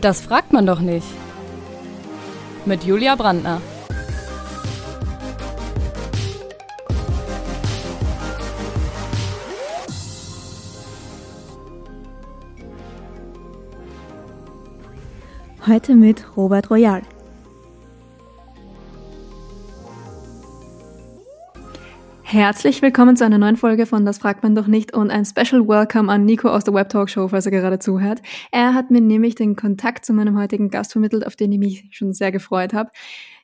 Das fragt man doch nicht. Mit Julia Brandner. Heute mit Robert Royal. Herzlich willkommen zu einer neuen Folge von Das fragt man doch nicht und ein Special Welcome an Nico aus der Web Talk Show, falls er gerade zuhört. Er hat mir nämlich den Kontakt zu meinem heutigen Gast vermittelt, auf den ich mich schon sehr gefreut habe.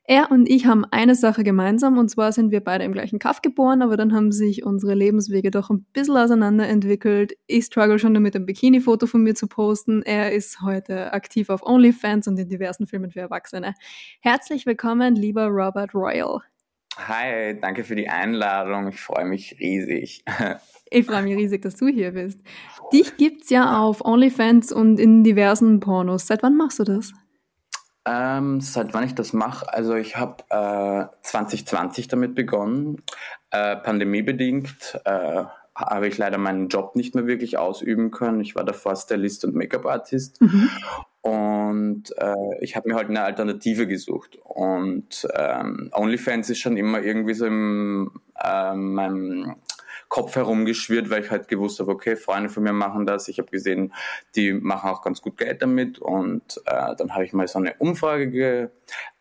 Er und ich haben eine Sache gemeinsam und zwar sind wir beide im gleichen Kaff geboren, aber dann haben sich unsere Lebenswege doch ein bisschen auseinander entwickelt. Ich struggle schon damit, ein Bikini-Foto von mir zu posten. Er ist heute aktiv auf OnlyFans und in diversen Filmen für Erwachsene. Herzlich willkommen, lieber Robert Royal. Hi, danke für die Einladung. Ich freue mich riesig. Ich freue mich riesig, dass du hier bist. Dich gibt's ja auf OnlyFans und in diversen Pornos. Seit wann machst du das? Ähm, seit wann ich das mache? Also ich habe äh, 2020 damit begonnen. Äh, pandemiebedingt äh, habe ich leider meinen Job nicht mehr wirklich ausüben können. Ich war davor Stylist und Make-up-Artist. Mhm. Und äh, ich habe mir halt eine Alternative gesucht. Und ähm, OnlyFans ist schon immer irgendwie so in äh, meinem Kopf herumgeschwirrt, weil ich halt gewusst habe, okay, Freunde von mir machen das. Ich habe gesehen, die machen auch ganz gut Geld damit. Und äh, dann habe ich mal so eine Umfrage ge,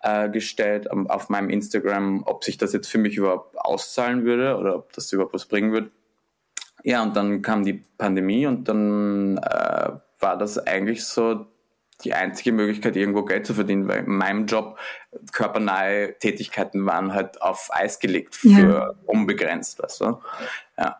äh, gestellt auf meinem Instagram, ob sich das jetzt für mich überhaupt auszahlen würde oder ob das überhaupt was bringen würde. Ja, und dann kam die Pandemie und dann äh, war das eigentlich so die einzige Möglichkeit, irgendwo Geld zu verdienen, weil in meinem Job körpernahe Tätigkeiten waren halt auf Eis gelegt für ja. unbegrenzt, weißt du? Ja.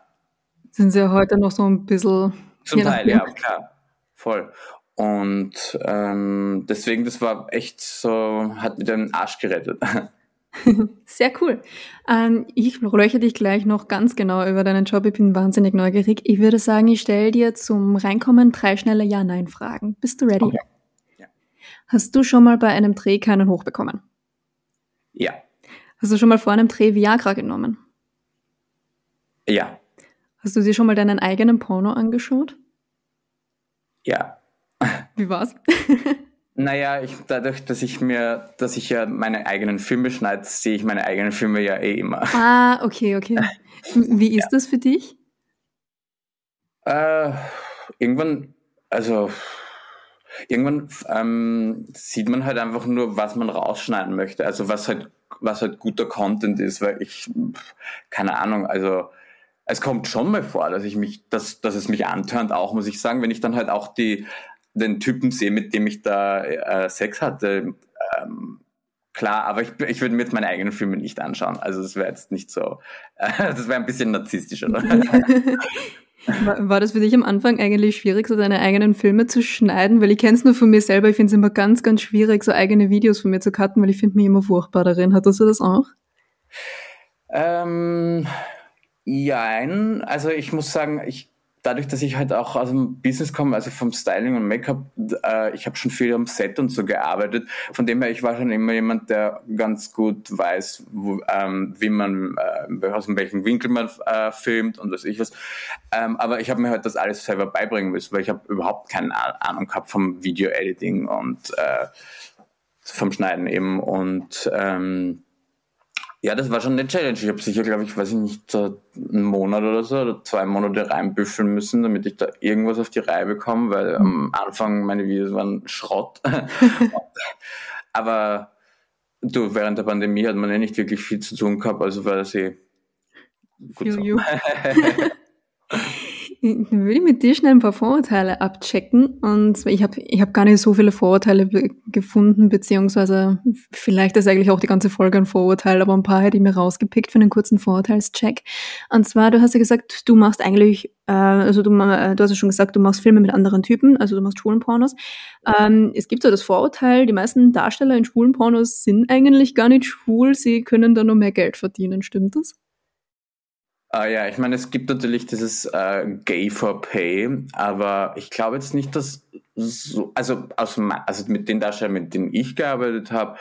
Sind sie ja heute noch so ein bisschen. Zum Teil, ja, klar. Voll. Und ähm, deswegen, das war echt so, hat mir den Arsch gerettet. Sehr cool. Ähm, ich löche dich gleich noch ganz genau über deinen Job. Ich bin wahnsinnig neugierig. Ich würde sagen, ich stelle dir zum Reinkommen drei schnelle Ja-Nein-Fragen. Bist du ready? Okay. Hast du schon mal bei einem Dreh keinen hochbekommen? Ja. Hast du schon mal vor einem Dreh Viagra genommen? Ja. Hast du dir schon mal deinen eigenen Porno angeschaut? Ja. Wie war's? Naja, ich, dadurch, dass ich mir, dass ich ja meine eigenen Filme schneide, sehe ich meine eigenen Filme ja eh immer. Ah, okay, okay. Wie ist ja. das für dich? Äh, irgendwann, also irgendwann ähm, sieht man halt einfach nur, was man rausschneiden möchte. Also was halt, was halt guter Content ist, weil ich, keine Ahnung, also es kommt schon mal vor, dass ich mich, dass, dass es mich antörnt, auch muss ich sagen, wenn ich dann halt auch die, den Typen sehe, mit dem ich da äh, Sex hatte. Ähm, klar, aber ich, ich würde mir jetzt meine eigenen Filme nicht anschauen. Also das wäre jetzt nicht so, äh, das wäre ein bisschen narzisstisch, oder? War, war, das für dich am Anfang eigentlich schwierig, so deine eigenen Filme zu schneiden? Weil ich kenne es nur von mir selber, ich finde es immer ganz, ganz schwierig, so eigene Videos von mir zu cutten, weil ich finde mich immer furchtbar darin. Hattest du das auch? Ähm, ja, also ich muss sagen, ich dadurch, dass ich halt auch aus dem Business komme, also vom Styling und Make-up, äh, ich habe schon viel am Set und so gearbeitet. Von dem her, ich war schon immer jemand, der ganz gut weiß, wo, ähm, wie man, äh, aus welchem Winkel man äh, filmt und was ich was. Ähm, aber ich habe mir halt das alles selber beibringen müssen, weil ich habe überhaupt keine Ahnung gehabt vom Video-Editing und äh, vom Schneiden eben. Und ähm, ja, das war schon eine Challenge. Ich habe sicher, glaube ich, weiß ich nicht, einen Monat oder so oder zwei Monate reinbüffeln müssen, damit ich da irgendwas auf die Reihe bekomme, weil am Anfang meine Videos waren Schrott. Aber du, während der Pandemie hat man ja nicht wirklich viel zu tun gehabt, also war das eh gut so. Dann würde ich mit dir schnell ein paar Vorurteile abchecken. Und ich habe ich hab gar nicht so viele Vorurteile gefunden, beziehungsweise vielleicht ist eigentlich auch die ganze Folge ein Vorurteil, aber ein paar hätte ich mir rausgepickt für einen kurzen Vorurteilscheck. Und zwar, du hast ja gesagt, du machst eigentlich, äh, also du, du hast ja schon gesagt, du machst Filme mit anderen Typen, also du machst Schwulenpornos. Ähm, es gibt so das Vorurteil, die meisten Darsteller in Schwulenpornos sind eigentlich gar nicht schwul, sie können da nur mehr Geld verdienen. Stimmt das? Uh, ja, ich meine, es gibt natürlich dieses uh, Gay for Pay, aber ich glaube jetzt nicht, dass so, also, aus, also mit den Darstellern, mit denen ich gearbeitet habe,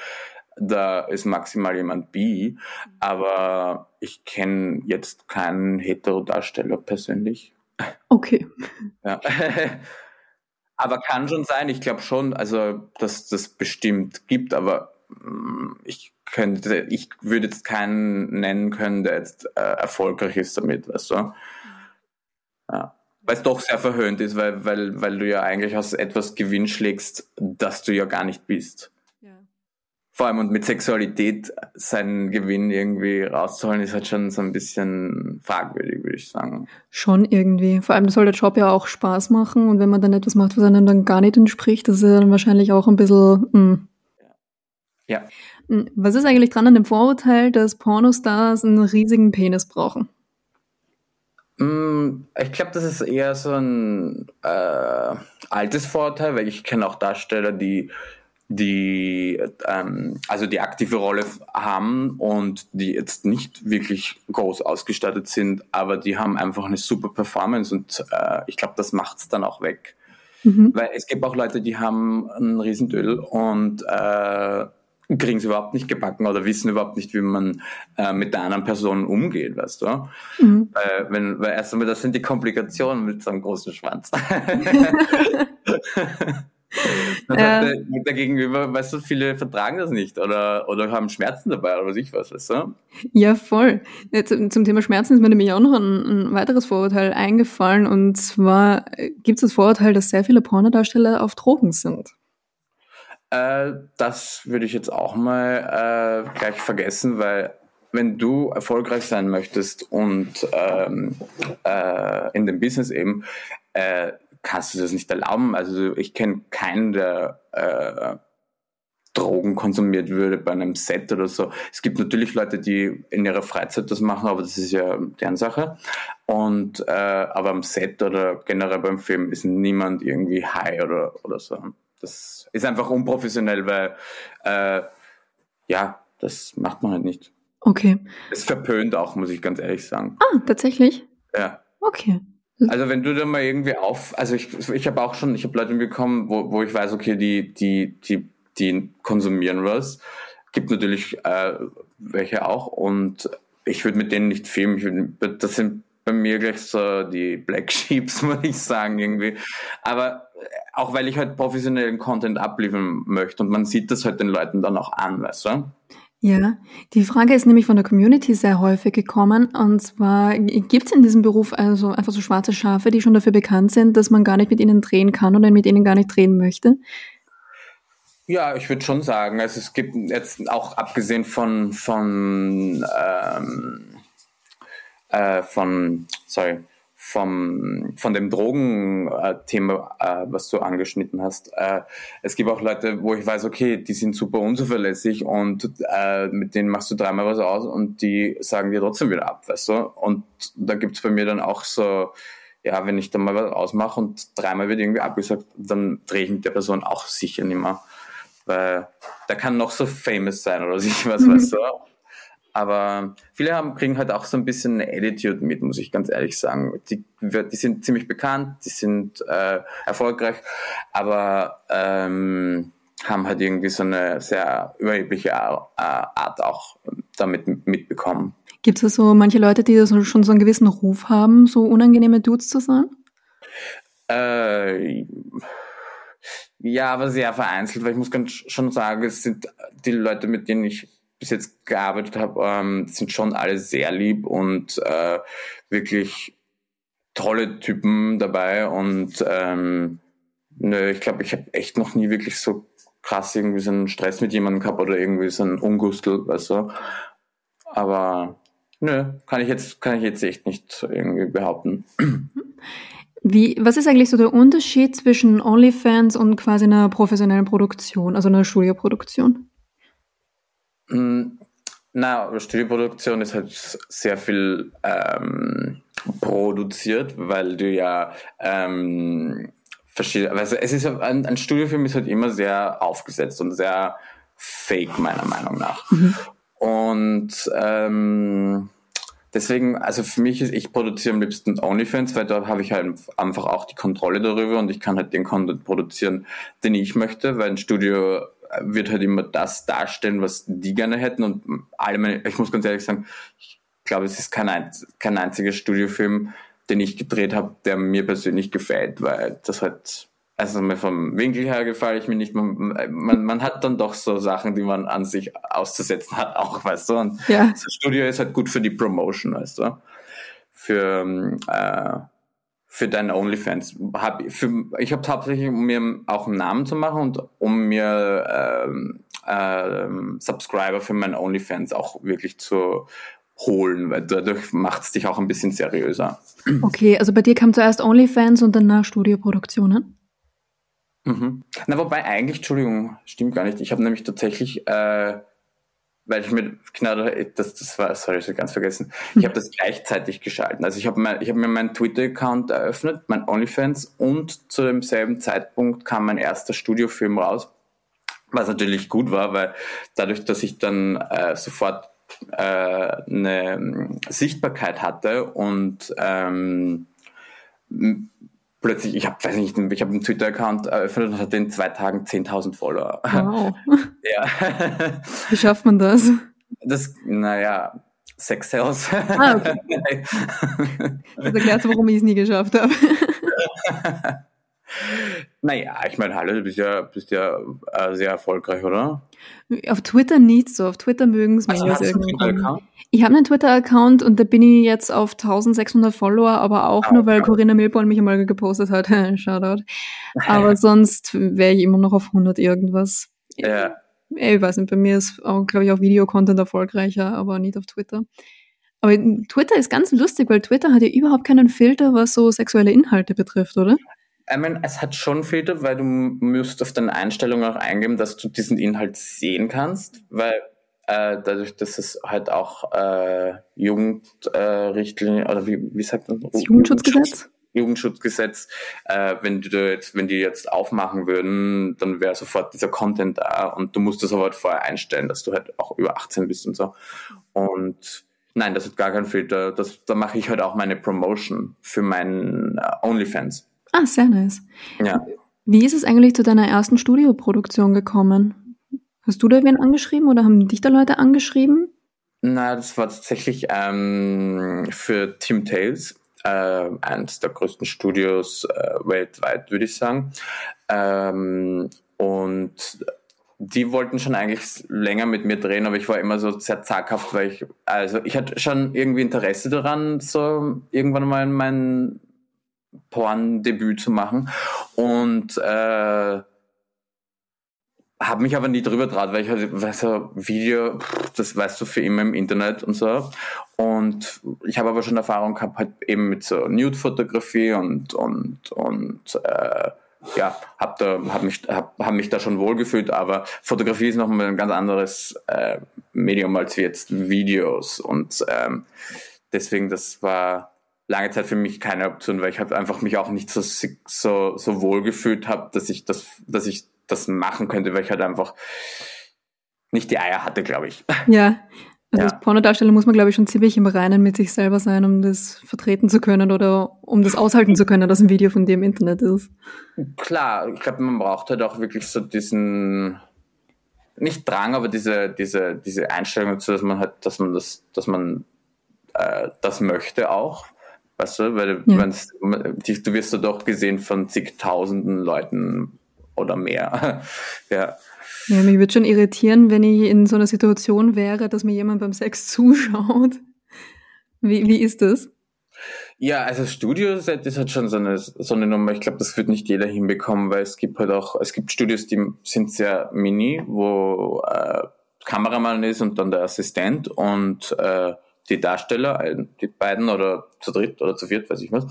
da ist maximal jemand bi, aber ich kenne jetzt keinen Hetero-Darsteller persönlich. Okay. Ja. Aber kann schon sein, ich glaube schon, also dass das bestimmt gibt, aber mm, ich könnte, ich würde jetzt keinen nennen können, der jetzt äh, erfolgreich ist damit, weißt du? Ja. Weil es doch sehr verhöhnt ist, weil, weil, weil du ja eigentlich aus etwas Gewinn schlägst, das du ja gar nicht bist. Ja. Vor allem und mit Sexualität seinen Gewinn irgendwie rauszuholen, ist halt schon so ein bisschen fragwürdig, würde ich sagen. Schon irgendwie. Vor allem soll der Job ja auch Spaß machen und wenn man dann etwas macht, was einem dann gar nicht entspricht, das ist ja dann wahrscheinlich auch ein bisschen. Mh. Hm. Ja. Hm, was ist eigentlich dran an dem Vorurteil, dass Pornostars einen riesigen Penis brauchen? Mm, ich glaube, das ist eher so ein äh, altes Vorteil, weil ich kenne auch Darsteller, die die ähm, also die aktive Rolle haben und die jetzt nicht wirklich groß ausgestattet sind, aber die haben einfach eine super Performance und äh, ich glaube, das macht es dann auch weg. Mhm. Weil es gibt auch Leute, die haben ein Riesendöll und äh, kriegen es überhaupt nicht gebacken oder wissen überhaupt nicht, wie man äh, mit der anderen Person umgeht, weißt du? Mhm. Weil, wenn, weil erst einmal, das sind die Komplikationen mit so einem großen Schwanz. Ja. der, der, Gegenüber, weißt du, viele vertragen das nicht oder, oder haben Schmerzen dabei oder was ich was, weißt du? Ja, voll. Jetzt, zum Thema Schmerzen ist mir nämlich auch noch ein, ein weiteres Vorurteil eingefallen und zwar äh, gibt es das Vorurteil, dass sehr viele Pornodarsteller auf Drogen sind. Äh, das würde ich jetzt auch mal äh, gleich vergessen, weil wenn du erfolgreich sein möchtest und ähm, äh, in dem Business eben, äh, kannst du das nicht erlauben. Also ich kenne keinen, der äh, Drogen konsumiert würde bei einem Set oder so. Es gibt natürlich Leute, die in ihrer Freizeit das machen, aber das ist ja deren Sache. Und äh, aber am Set oder generell beim Film ist niemand irgendwie high oder, oder so. Das ist einfach unprofessionell, weil äh, ja, das macht man halt nicht. Okay. Es verpönt auch, muss ich ganz ehrlich sagen. Ah, tatsächlich? Ja. Okay. Also wenn du da mal irgendwie auf, also ich, ich habe auch schon, ich habe Leute bekommen, wo, wo ich weiß, okay, die, die, die, die konsumieren was. Gibt natürlich äh, welche auch und ich würde mit denen nicht filmen. Würd, das sind bei mir gleich so die Black Sheeps, muss ich sagen, irgendwie. Aber auch weil ich halt professionellen Content abliefern möchte und man sieht das halt den Leuten dann auch an, weißt du? Ja, die Frage ist nämlich von der Community sehr häufig gekommen. Und zwar gibt es in diesem Beruf also einfach so schwarze Schafe, die schon dafür bekannt sind, dass man gar nicht mit ihnen drehen kann oder mit ihnen gar nicht drehen möchte? Ja, ich würde schon sagen, also es gibt jetzt auch abgesehen von von ähm, äh, von sorry vom, von dem Drogenthema, äh, was du angeschnitten hast. Äh, es gibt auch Leute, wo ich weiß, okay, die sind super unzuverlässig und äh, mit denen machst du dreimal was aus und die sagen dir trotzdem wieder ab, weißt du? Und da gibt's bei mir dann auch so, ja, wenn ich dann mal was ausmache und dreimal wird irgendwie abgesagt, dann drehe ich mit der Person auch sicher nicht mehr. Weil der kann noch so famous sein oder sich was, mhm. weißt du? Aber viele haben, kriegen halt auch so ein bisschen eine Attitude mit, muss ich ganz ehrlich sagen. Die, die sind ziemlich bekannt, die sind äh, erfolgreich, aber ähm, haben halt irgendwie so eine sehr überhebliche äh, Art auch damit mitbekommen. Gibt es so manche Leute, die schon so einen gewissen Ruf haben, so unangenehme Dudes zu sein? Äh, ja, aber sehr vereinzelt, weil ich muss ganz schon sagen, es sind die Leute, mit denen ich bis jetzt gearbeitet habe, ähm, sind schon alle sehr lieb und äh, wirklich tolle Typen dabei und ähm, nö, ich glaube, ich habe echt noch nie wirklich so krass irgendwie so einen Stress mit jemandem gehabt oder irgendwie so einen Ungustel, weißt du. Aber nö, kann ich jetzt, kann ich jetzt echt nicht irgendwie behaupten. Wie, was ist eigentlich so der Unterschied zwischen OnlyFans und quasi einer professionellen Produktion, also einer Studioproduktion? Mm, na, Studioproduktion ist halt sehr viel ähm, produziert, weil du ja ähm, verschiedene, also es ist ein, ein Studiofilm ist halt immer sehr aufgesetzt und sehr fake meiner Meinung nach. Mhm. Und ähm, deswegen, also für mich ist, ich produziere am liebsten OnlyFans, weil da habe ich halt einfach auch die Kontrolle darüber und ich kann halt den Content produzieren, den ich möchte, weil ein Studio wird halt immer das darstellen, was die gerne hätten. Und alle meine, ich muss ganz ehrlich sagen, ich glaube, es ist kein, einz einziger Studiofilm, den ich gedreht habe, der mir persönlich gefällt, weil das halt also vom Winkel her gefalle ich mir nicht. Man, man, man hat dann doch so Sachen, die man an sich auszusetzen hat, auch, weißt du. Und ja. das Studio ist halt gut für die Promotion, weißt du. Für, äh, für deine OnlyFans. Hab, für, ich habe hauptsächlich, um mir auch einen Namen zu machen und um mir ähm, ähm, Subscriber für meine OnlyFans auch wirklich zu holen, weil dadurch macht es dich auch ein bisschen seriöser. Okay, also bei dir kam zuerst OnlyFans und danach Studioproduktionen? Mhm. Na, wobei eigentlich, Entschuldigung, stimmt gar nicht. Ich habe nämlich tatsächlich, äh, weil ich mir genau das, das war, sorry, ich habe ganz vergessen. Ich habe das gleichzeitig geschalten. Also ich habe habe mir meinen Twitter-Account eröffnet, mein OnlyFans, und zu demselben Zeitpunkt kam mein erster Studiofilm raus, was natürlich gut war, weil dadurch, dass ich dann äh, sofort äh, eine Sichtbarkeit hatte und ähm, plötzlich, ich habe, weiß nicht, ich habe einen Twitter-Account eröffnet und hatte in zwei Tagen 10.000 Follower. Wow. ja. Wie schafft man das? Das, naja, Sex Sales. Ah, okay. das erklärt, warum ich es nie geschafft habe. Naja, ich meine, hallo, du bist ja, bist ja äh, sehr erfolgreich, oder? Auf Twitter nicht so. Auf Twitter mögen es mich. Also, ich habe einen Twitter-Account und da bin ich jetzt auf 1600 Follower, aber auch ah, nur, weil Corinna Milborn mich einmal gepostet hat. Shoutout. Aber sonst wäre ich immer noch auf 100 irgendwas. Ja. Ich weiß nicht, bei mir ist, glaube ich, auch Videocontent erfolgreicher, aber nicht auf Twitter. Aber Twitter ist ganz lustig, weil Twitter hat ja überhaupt keinen Filter, was so sexuelle Inhalte betrifft, oder? Ich meine, es hat schon Filter, weil du musst auf deine Einstellungen auch eingeben, dass du diesen Inhalt sehen kannst, weil äh, dadurch, dass es halt auch äh, Jugendrichtlinie äh, oder wie, wie sagt man? Das Jugendschutzgesetz? Jugendschutzgesetz, äh, wenn die jetzt, wenn die jetzt aufmachen würden, dann wäre sofort dieser Content da und du musst das aber halt vorher einstellen, dass du halt auch über 18 bist und so. Und nein, das hat gar keinen Filter. Das, da mache ich halt auch meine Promotion für meinen äh, OnlyFans. Ah, sehr nice. Ja. Wie ist es eigentlich zu deiner ersten Studioproduktion gekommen? Hast du da wen angeschrieben oder haben dich da Leute angeschrieben? Na, das war tatsächlich ähm, für Tim Tales, äh, eines der größten Studios äh, weltweit, würde ich sagen. Ähm, und die wollten schon eigentlich länger mit mir drehen, aber ich war immer so sehr zaghaft, weil ich, also ich hatte schon irgendwie Interesse daran, so irgendwann mal mein Porn-Debüt zu machen. Und äh, habe mich aber nie drüber traut, weil ich halt, weiß ja, Video, das weißt du für immer im Internet und so. Und ich habe aber schon Erfahrung gehabt, halt eben mit so Nude-Fotografie und, und, und äh, ja, habe da, hab mich, hab, hab mich da schon wohlgefühlt, aber Fotografie ist nochmal ein ganz anderes äh, Medium als jetzt Videos. Und ähm, deswegen, das war lange Zeit für mich keine Option, weil ich halt einfach mich auch nicht so, so, so wohl gefühlt habe, dass ich das, dass ich das machen könnte, weil ich halt einfach nicht die Eier hatte, glaube ich. Ja. Also ja. als Pornodarsteller muss man, glaube ich, schon ziemlich im Reinen mit sich selber sein, um das vertreten zu können oder um das aushalten zu können, dass ein Video von dir im Internet ist. Klar, ich glaube, man braucht halt auch wirklich so diesen, nicht Drang, aber diese, diese, diese Einstellung dazu, dass man halt, dass man das, dass man äh, das möchte auch. Weißt du, weil ja. du wirst ja doch gesehen von zigtausenden Leuten oder mehr. ja. Ja, mich würde schon irritieren, wenn ich in so einer Situation wäre, dass mir jemand beim Sex zuschaut. Wie, wie ist das? Ja, also Studioset ist halt schon so eine, so eine Nummer. Ich glaube, das wird nicht jeder hinbekommen, weil es gibt halt auch, es gibt Studios, die sind sehr mini, wo äh, Kameramann ist und dann der Assistent und äh, die Darsteller, die beiden oder zu dritt oder zu viert, weiß ich was.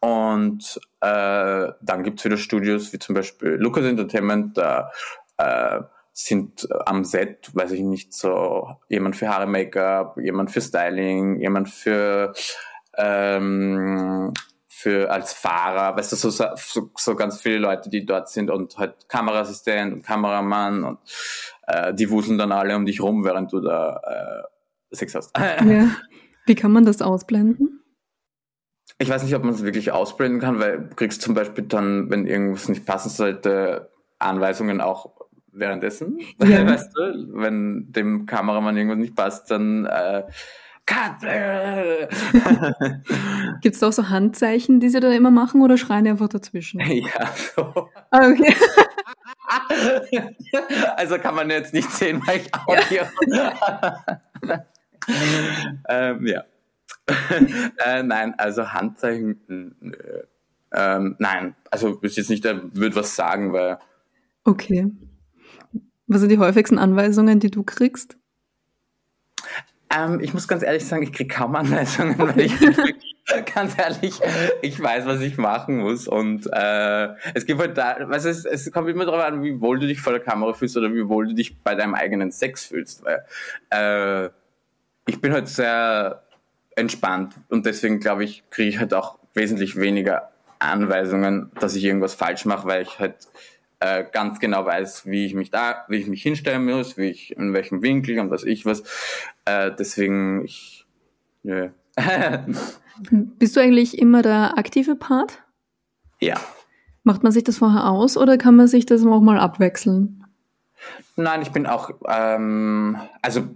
Und äh, dann gibt's wieder Studios wie zum Beispiel Lucas Entertainment, da äh, sind am Set, weiß ich nicht, so jemand für Haare Make-up, jemand für Styling, jemand für ähm, für als Fahrer, weißt du, so, so, so ganz viele Leute, die dort sind und halt Kameraassistent und Kameramann und äh, die wuseln dann alle um dich rum, während du da äh, Sex hast. Ja. Wie kann man das ausblenden? Ich weiß nicht, ob man es wirklich ausblenden kann, weil du kriegst zum Beispiel dann, wenn irgendwas nicht passen sollte, Anweisungen auch währenddessen. Ja. Weißt du, wenn dem Kameramann irgendwas nicht passt, dann äh, cut. Gibt es da auch so Handzeichen, die sie da immer machen oder schreien die einfach dazwischen? Ja, so. Ah, okay. Also kann man jetzt nicht sehen, weil ich Audio. ähm, ja. äh, nein, also Handzeichen. Äh, ähm, nein, also ist jetzt nicht, der würde was sagen, weil. Okay. Was sind die häufigsten Anweisungen, die du kriegst? Ähm, ich muss ganz ehrlich sagen, ich kriege kaum Anweisungen, weil ich ganz ehrlich, ich weiß, was ich machen muss. Und äh, es gibt halt da, was es, es kommt immer darauf an, wie wohl du dich vor der Kamera fühlst oder wie wohl du dich bei deinem eigenen Sex fühlst. Weil äh, ich bin halt sehr entspannt und deswegen glaube ich, kriege ich halt auch wesentlich weniger Anweisungen, dass ich irgendwas falsch mache, weil ich halt äh, ganz genau weiß, wie ich mich da, wie ich mich hinstellen muss, wie ich in welchem Winkel und was ich was. Äh, deswegen ich nö. Bist du eigentlich immer der aktive Part? Ja. Macht man sich das vorher aus oder kann man sich das auch mal abwechseln? Nein, ich bin auch, ähm, also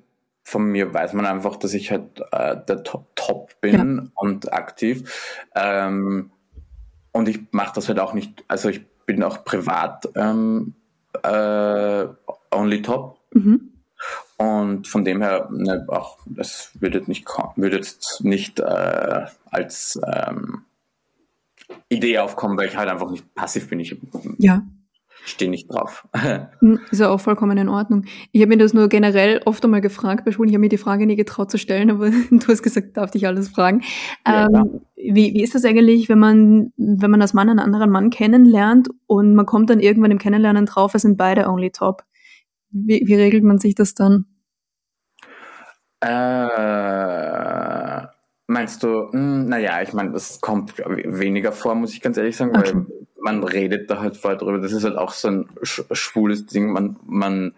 von mir weiß man einfach, dass ich halt äh, der Top, Top bin ja. und aktiv. Ähm, und ich mache das halt auch nicht, also ich bin auch privat ähm, äh, only top. Mhm. Und von dem her, ne, auch, das würde nicht, würde jetzt nicht äh, als ähm, Idee aufkommen, weil ich halt einfach nicht passiv bin. Ich ja. Stehe nicht drauf. Hm, ist ja auch vollkommen in Ordnung. Ich habe mir das nur generell oft einmal gefragt bei Schulen. Ich habe mir die Frage nie getraut zu stellen, aber du hast gesagt, darf dich alles fragen. Ja, ähm, wie, wie ist das eigentlich, wenn man, wenn man als Mann einen anderen Mann kennenlernt und man kommt dann irgendwann im Kennenlernen drauf, es sind beide Only Top? Wie, wie regelt man sich das dann? Äh, meinst du, hm, naja, ich meine, das kommt weniger vor, muss ich ganz ehrlich sagen, okay. weil man redet da halt vorher drüber. Das ist halt auch so ein schwules Ding. Man, man,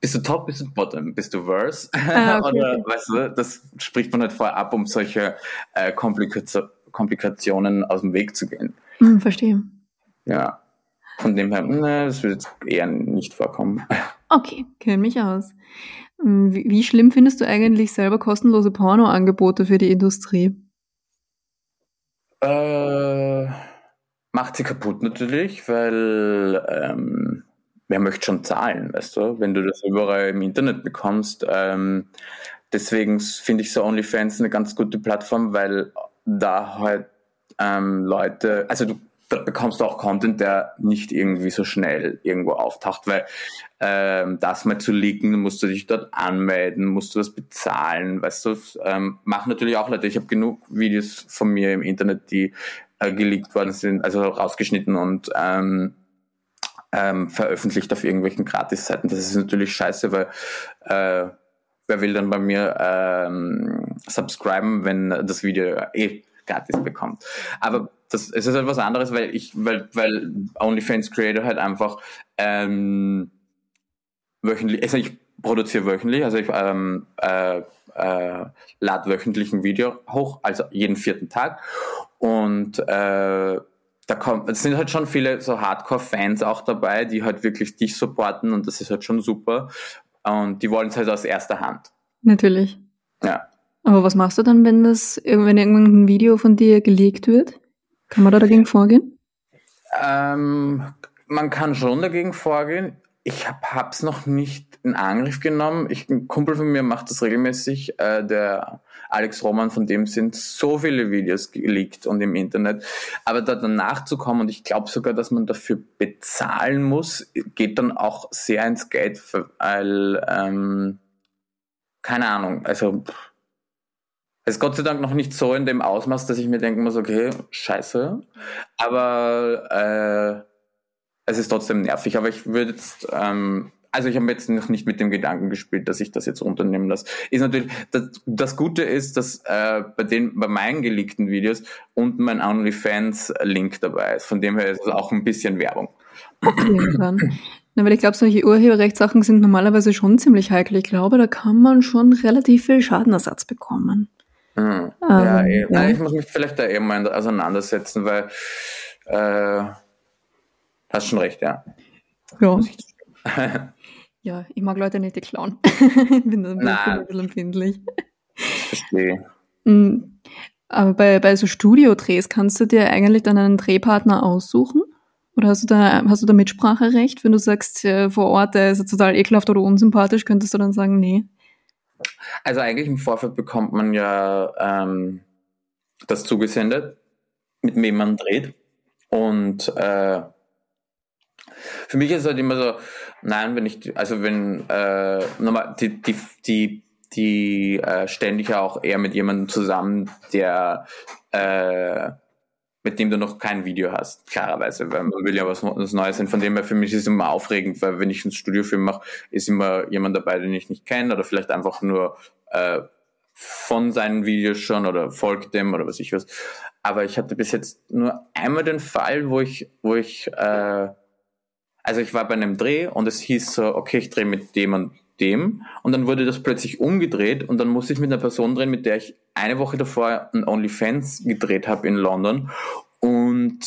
bist du top, bist du bottom, bist du verse? Ah, okay, Oder, weißt du, das spricht man halt vorher ab, um solche äh, Komplikation, Komplikationen aus dem Weg zu gehen. Hm, verstehe. Ja. Von dem her, ne, das wird jetzt eher nicht vorkommen. Okay, kenne mich aus. Hm, wie, wie schlimm findest du eigentlich selber kostenlose Pornoangebote für die Industrie? Äh, macht sie kaputt natürlich, weil ähm, wer möchte schon zahlen, weißt du, wenn du das überall im Internet bekommst. Ähm, deswegen finde ich so OnlyFans eine ganz gute Plattform, weil da halt ähm, Leute, also du da bekommst du auch Content, der nicht irgendwie so schnell irgendwo auftaucht, weil ähm, das mal zu leaken, musst du dich dort anmelden, musst du das bezahlen, weißt du, ähm, machen natürlich auch Leute. Ich habe genug Videos von mir im Internet, die äh, geleakt worden sind, also rausgeschnitten und ähm, ähm, veröffentlicht auf irgendwelchen Gratis-Seiten. Das ist natürlich scheiße, weil äh, wer will dann bei mir ähm, subscriben, wenn das Video eh gratis bekommt. Aber das, es ist halt was anderes, weil ich, weil, weil OnlyFans Creator halt einfach ähm, wöchentlich, also ich produziere wöchentlich, also ich ähm, äh, äh, lade wöchentlich ein Video hoch, also jeden vierten Tag. Und äh, da kommt, es sind halt schon viele so Hardcore-Fans auch dabei, die halt wirklich dich supporten und das ist halt schon super. Und die wollen es halt aus erster Hand. Natürlich. Ja. Aber was machst du dann, wenn das, wenn irgendein Video von dir gelegt wird? Kann man da dagegen vorgehen? Ähm, man kann schon dagegen vorgehen. Ich habe es noch nicht in Angriff genommen. Ich, ein Kumpel von mir macht das regelmäßig. Äh, der Alex Roman, von dem sind so viele Videos geleakt und im Internet. Aber da danach zu kommen, und ich glaube sogar, dass man dafür bezahlen muss, geht dann auch sehr ins Geld, weil, ähm, keine Ahnung, also es ist Gott sei Dank noch nicht so in dem Ausmaß, dass ich mir denken muss, okay, scheiße. Aber äh, es ist trotzdem nervig. Aber ich würde jetzt, ähm, also ich habe jetzt noch nicht mit dem Gedanken gespielt, dass ich das jetzt unternehmen lasse. Ist natürlich, das, das Gute ist, dass äh, bei den, bei meinen geleakten Videos unten mein OnlyFans-Link dabei ist. Von dem her ist es auch ein bisschen Werbung. Na, weil ich glaube, solche Urheberrechtssachen sind normalerweise schon ziemlich heikel. Ich glaube, da kann man schon relativ viel Schadenersatz bekommen. Mhm. ja, ähm, eh. Nein, ich muss mich vielleicht da eben mal auseinandersetzen, weil äh, hast schon recht, ja. Ja. ja, ich mag Leute nicht, die klauen. ich bin da ein bisschen empfindlich. verstehe. Mhm. Aber bei, bei so Studiodrehs kannst du dir eigentlich dann einen Drehpartner aussuchen? Oder hast du da, hast du da Mitspracherecht, wenn du sagst, äh, vor Ort, der ist total ekelhaft oder unsympathisch, könntest du dann sagen, nee? Also eigentlich im Vorfeld bekommt man ja ähm, das zugesendet, mit wem man dreht. Und äh, für mich ist es halt immer so, nein, wenn ich, also wenn, äh, nochmal, die, die, die, die äh, ständig auch eher mit jemandem zusammen, der äh, mit dem du noch kein Video hast, klarerweise, weil man will ja was, was Neues sein. Von dem her für mich ist es immer aufregend, weil wenn ich einen Studiofilm mache, ist immer jemand dabei, den ich nicht kenne oder vielleicht einfach nur äh, von seinen Videos schon oder folgt dem oder was ich was. Aber ich hatte bis jetzt nur einmal den Fall, wo ich, wo ich, äh, also ich war bei einem Dreh und es hieß so, okay, ich drehe mit dem und dem. Und dann wurde das plötzlich umgedreht und dann musste ich mit einer Person drehen, mit der ich eine Woche davor ein OnlyFans gedreht habe in London. Und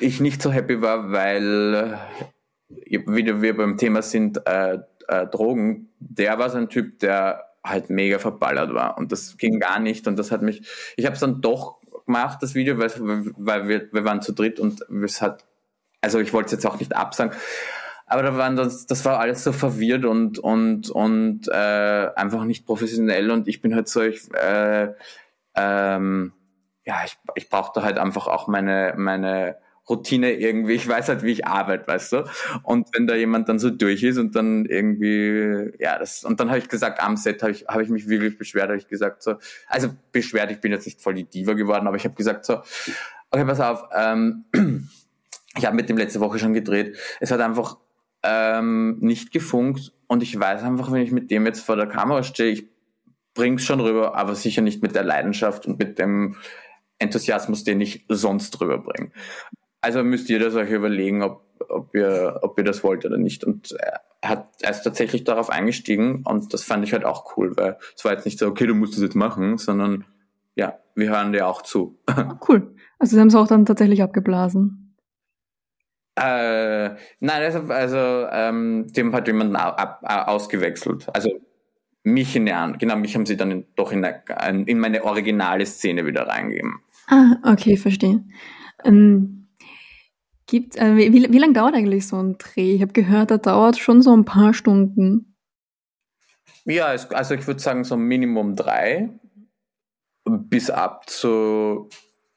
ich nicht so happy war, weil wie wir beim Thema sind, äh, äh, Drogen, der war so ein Typ, der halt mega verballert war. Und das ging gar nicht. Und das hat mich, ich habe es dann doch gemacht, das Video, weil, weil wir, wir waren zu dritt und es hat, also ich wollte es jetzt auch nicht absagen, aber da waren das, das war alles so verwirrt und und und äh, einfach nicht professionell. Und ich bin halt so ich äh, ähm, ja ich ich brauchte halt einfach auch meine meine Routine irgendwie, ich weiß halt, wie ich arbeite, weißt du? Und wenn da jemand dann so durch ist und dann irgendwie, ja, das, und dann habe ich gesagt, am Set habe ich, hab ich mich wirklich beschwert, habe ich gesagt so, also beschwert, ich bin jetzt nicht voll die Diva geworden, aber ich habe gesagt so, okay, pass auf, ähm, ich habe mit dem letzte Woche schon gedreht, es hat einfach ähm, nicht gefunkt und ich weiß einfach, wenn ich mit dem jetzt vor der Kamera stehe, ich bring's schon rüber, aber sicher nicht mit der Leidenschaft und mit dem Enthusiasmus, den ich sonst rüberbringe. Also müsst ihr das euch überlegen, ob, ob, ihr, ob ihr das wollt oder nicht. Und er, hat, er ist tatsächlich darauf eingestiegen und das fand ich halt auch cool, weil es war jetzt nicht so, okay, du musst das jetzt machen, sondern ja, wir hören dir auch zu. Cool. Also sie haben es auch dann tatsächlich abgeblasen. Äh, nein, also, also ähm, dem hat jemand ab, ausgewechselt. Also mich in der, genau, mich haben sie dann doch in, eine, in meine originale Szene wieder reingegeben. Ah, okay, verstehe. Ähm, gibt, äh, wie, wie, wie lange dauert eigentlich so ein Dreh? Ich habe gehört, der dauert schon so ein paar Stunden. Ja, es, also ich würde sagen so Minimum drei bis ab zu,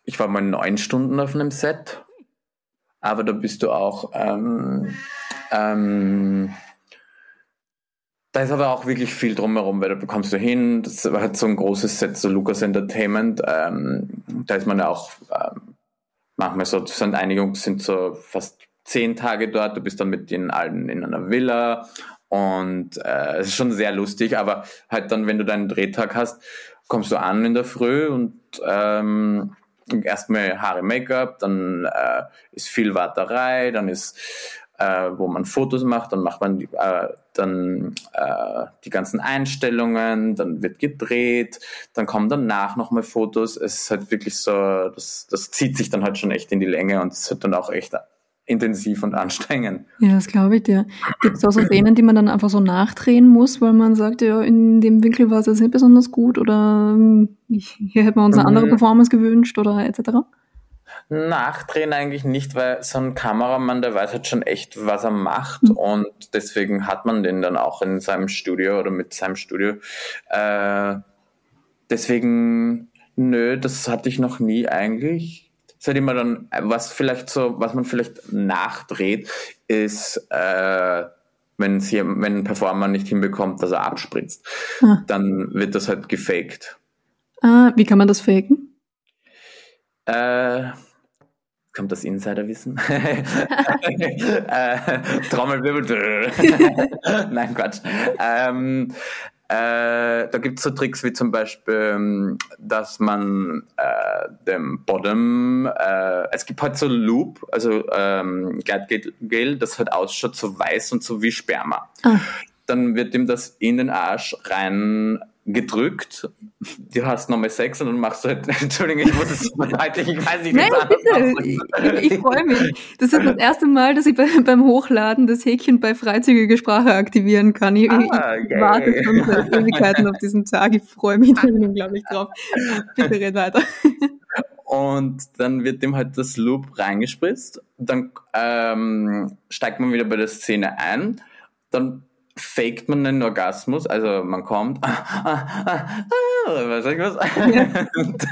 ich war mal neun Stunden auf einem Set aber da bist du auch, ähm, ähm, da ist aber auch wirklich viel drumherum, weil da bekommst du hin, das hat so ein großes Set, so Lucas Entertainment, ähm, da ist man ja auch ähm, manchmal so, sind einige, sind so fast zehn Tage dort, du bist dann mit denen allen in einer Villa. Und äh, es ist schon sehr lustig, aber halt dann, wenn du deinen Drehtag hast, kommst du an in der Früh und ähm, erstmal Haare Make-up, dann äh, ist viel Warterei, dann ist äh, wo man Fotos macht, dann macht man die, äh, dann äh, die ganzen Einstellungen, dann wird gedreht, dann kommen danach nochmal Fotos. Es ist halt wirklich so, das, das zieht sich dann halt schon echt in die Länge und es wird dann auch echt intensiv und anstrengend. Ja, das glaube ich dir. Gibt es auch so Szenen, die man dann einfach so nachdrehen muss, weil man sagt, ja, in dem Winkel war es jetzt nicht besonders gut oder ähm, hier hätten wir uns eine andere mhm. Performance gewünscht oder etc.? Nachdrehen eigentlich nicht, weil so ein Kameramann, der weiß halt schon echt, was er macht mhm. und deswegen hat man den dann auch in seinem Studio oder mit seinem Studio. Äh, deswegen, nö, das hatte ich noch nie eigentlich ist halt immer dann, was vielleicht so, was man vielleicht nachdreht, ist, äh, wenn hier, wenn ein Performer nicht hinbekommt, dass er abspritzt, ah. dann wird das halt gefaked. Ah, wie kann man das faken? Äh, kommt das Insiderwissen? äh, Trommelwirbel. Nein, Quatsch. Ähm, äh, da gibt es so Tricks wie zum Beispiel, ähm, dass man äh, dem Bottom, äh, es gibt halt so Loop, also ähm, Gleitgel, das halt ausschaut so weiß und so wie Sperma. Ah. Dann wird ihm das in den Arsch rein gedrückt, du hast nochmal Sex und dann machst du halt, Entschuldigung, ich muss es verdeutlichen, ich weiß nicht, wie Nein, bitte, ich, ich freue mich. Das ist das erste Mal, dass ich bei, beim Hochladen das Häkchen bei freizügiger Sprache aktivieren kann. Ich, ah, ich yeah. warte schon seit Ewigkeiten auf diesen Tag, ich freue mich unglaublich drauf. Bitte red weiter. Und dann wird dem halt das Loop reingespritzt, dann ähm, steigt man wieder bei der Szene ein, dann faked man einen Orgasmus, also man kommt, sag ich was? und,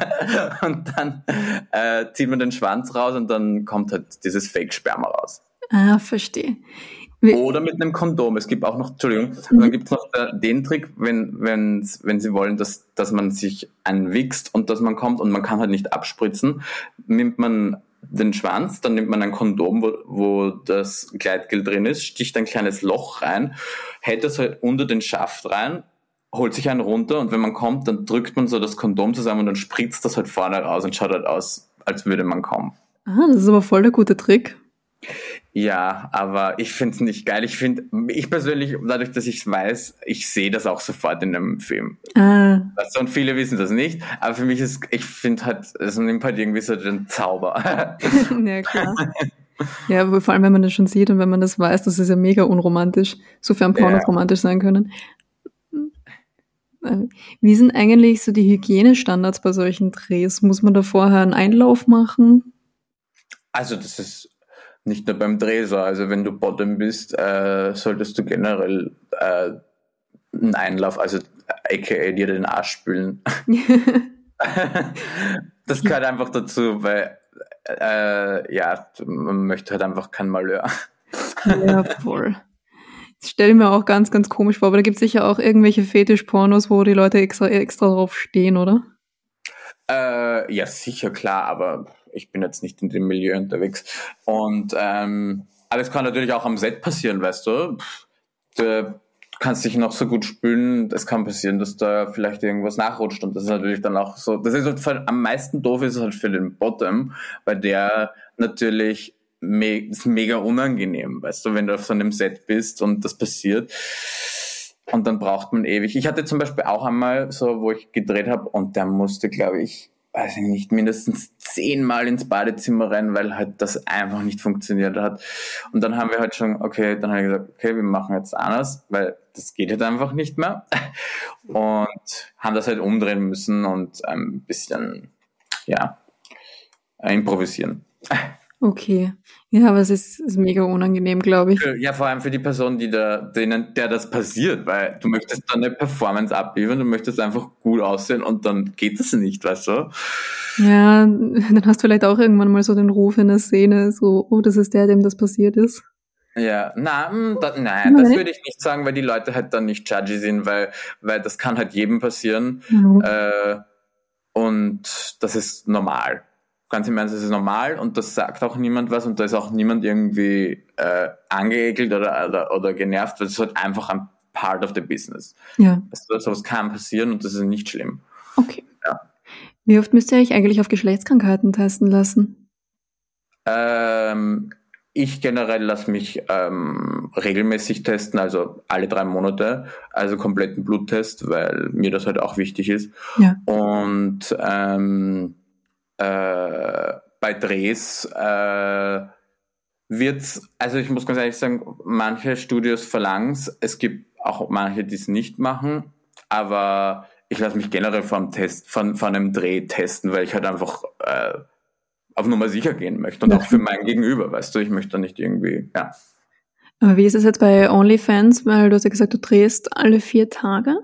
und, dann äh, zieht man den Schwanz raus und dann kommt halt dieses Fake-Sperma raus. Ah, verstehe. Oder mit einem Kondom. Es gibt auch noch, Entschuldigung, mhm. dann gibt es noch den Trick, wenn, wenn, wenn Sie wollen, dass, dass man sich einwichst und dass man kommt und man kann halt nicht abspritzen, nimmt man den Schwanz, dann nimmt man ein Kondom, wo, wo das Gleitgel drin ist, sticht ein kleines Loch rein, hält das halt unter den Schaft rein, holt sich einen runter und wenn man kommt, dann drückt man so das Kondom zusammen und dann spritzt das halt vorne raus und schaut halt aus, als würde man kommen. Ah, das ist aber voll der gute Trick. Ja, aber ich finde es nicht geil. Ich finde, ich persönlich, dadurch, dass ich es weiß, ich sehe das auch sofort in einem Film. Ah. Also, und viele wissen das nicht, aber für mich ist, ich finde halt, es nimmt halt irgendwie so den Zauber. ja, klar. Ja, vor allem, wenn man das schon sieht und wenn man das weiß, das ist ja mega unromantisch, sofern Pornos ja. romantisch sein können. Äh, wie sind eigentlich so die Hygienestandards bei solchen Drehs? Muss man da vorher einen Einlauf machen? Also das ist nicht nur beim Dreh so. Also wenn du Bottom bist, äh, solltest du generell äh, einen Einlauf, also aka dir den Arsch spülen. das gehört einfach dazu, weil äh, ja, man möchte halt einfach kein Malheur. ja, voll. Das stelle ich mir auch ganz, ganz komisch vor, aber da gibt es sicher auch irgendwelche Fetisch-Pornos, wo die Leute extra, extra drauf stehen, oder? Äh, ja, sicher, klar, aber ich bin jetzt nicht in dem Milieu unterwegs. Und ähm, alles kann natürlich auch am Set passieren, weißt du. Du kannst dich noch so gut spülen, es kann passieren, dass da vielleicht irgendwas nachrutscht. Und das ist natürlich dann auch so, das ist halt für, am meisten doof ist es halt für den Bottom, weil der natürlich me ist mega unangenehm, weißt du, wenn du auf so einem Set bist und das passiert. Und dann braucht man ewig. Ich hatte zum Beispiel auch einmal so, wo ich gedreht habe und der musste, glaube ich, weiß ich nicht, mindestens zehnmal ins Badezimmer rein, weil halt das einfach nicht funktioniert hat. Und dann haben wir halt schon, okay, dann habe ich gesagt, okay, wir machen jetzt anders, weil das geht halt einfach nicht mehr. Und haben das halt umdrehen müssen und ein bisschen, ja, improvisieren. Okay. Ja, aber es ist, ist mega unangenehm, glaube ich. Ja, vor allem für die Person, die da, denen, der das passiert, weil du möchtest dann eine Performance abliefern, du möchtest einfach gut aussehen und dann geht das nicht, weißt du? Ja, dann hast du vielleicht auch irgendwann mal so den Ruf in der Szene, so, oh, das ist der, dem das passiert ist. Ja, na, hm, da, nein, das würde ich nicht sagen, weil die Leute halt dann nicht judgy sind, weil, weil das kann halt jedem passieren. Mhm. Äh, und das ist normal ganz im Ernst, das ist normal und das sagt auch niemand was und da ist auch niemand irgendwie äh, angeekelt oder, oder, oder genervt, weil es ist halt einfach ein Part of the Business. Ja. Also, sowas kann passieren und das ist nicht schlimm. Okay. Ja. Wie oft müsst ihr euch eigentlich auf Geschlechtskrankheiten testen lassen? Ähm, ich generell lasse mich ähm, regelmäßig testen, also alle drei Monate, also kompletten Bluttest, weil mir das halt auch wichtig ist. Ja. Und ähm, äh, bei Drehs äh, wird also ich muss ganz ehrlich sagen, manche Studios verlangen es, es gibt auch manche, die es nicht machen, aber ich lasse mich generell vom Test, von, von einem Dreh testen, weil ich halt einfach äh, auf Nummer sicher gehen möchte und auch für mein Gegenüber, weißt du, ich möchte da nicht irgendwie, ja. Aber wie ist es jetzt bei OnlyFans? Weil du hast ja gesagt, du drehst alle vier Tage.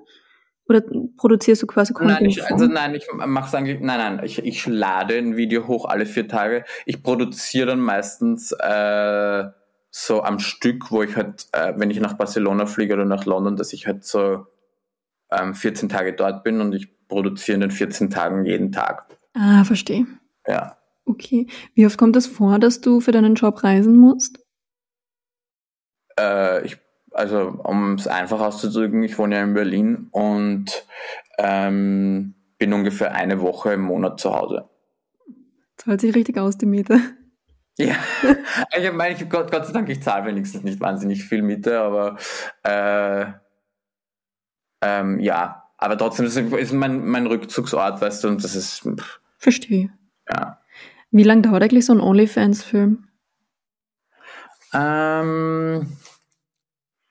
Oder produzierst du quasi Content? Nein, ich, also nein, ich mache es eigentlich, nein, nein, ich, ich lade ein Video hoch alle vier Tage. Ich produziere dann meistens äh, so am Stück, wo ich halt, äh, wenn ich nach Barcelona fliege oder nach London, dass ich halt so ähm, 14 Tage dort bin und ich produziere in den 14 Tagen jeden Tag. Ah, verstehe. Ja. Okay. Wie oft kommt es das vor, dass du für deinen Job reisen musst? Äh, ich also um es einfach auszudrücken, ich wohne ja in Berlin und ähm, bin ungefähr eine Woche im Monat zu Hause. Zahlt sich richtig aus, die Miete. Ja, ich meine, ich, Gott, Gott sei Dank, ich zahle wenigstens nicht wahnsinnig viel Miete, aber äh, ähm, ja, aber trotzdem ist es mein, mein Rückzugsort, weißt du, und das ist. Verstehe. Ja. Wie lange dauert eigentlich so ein OnlyFans-Film? Ähm,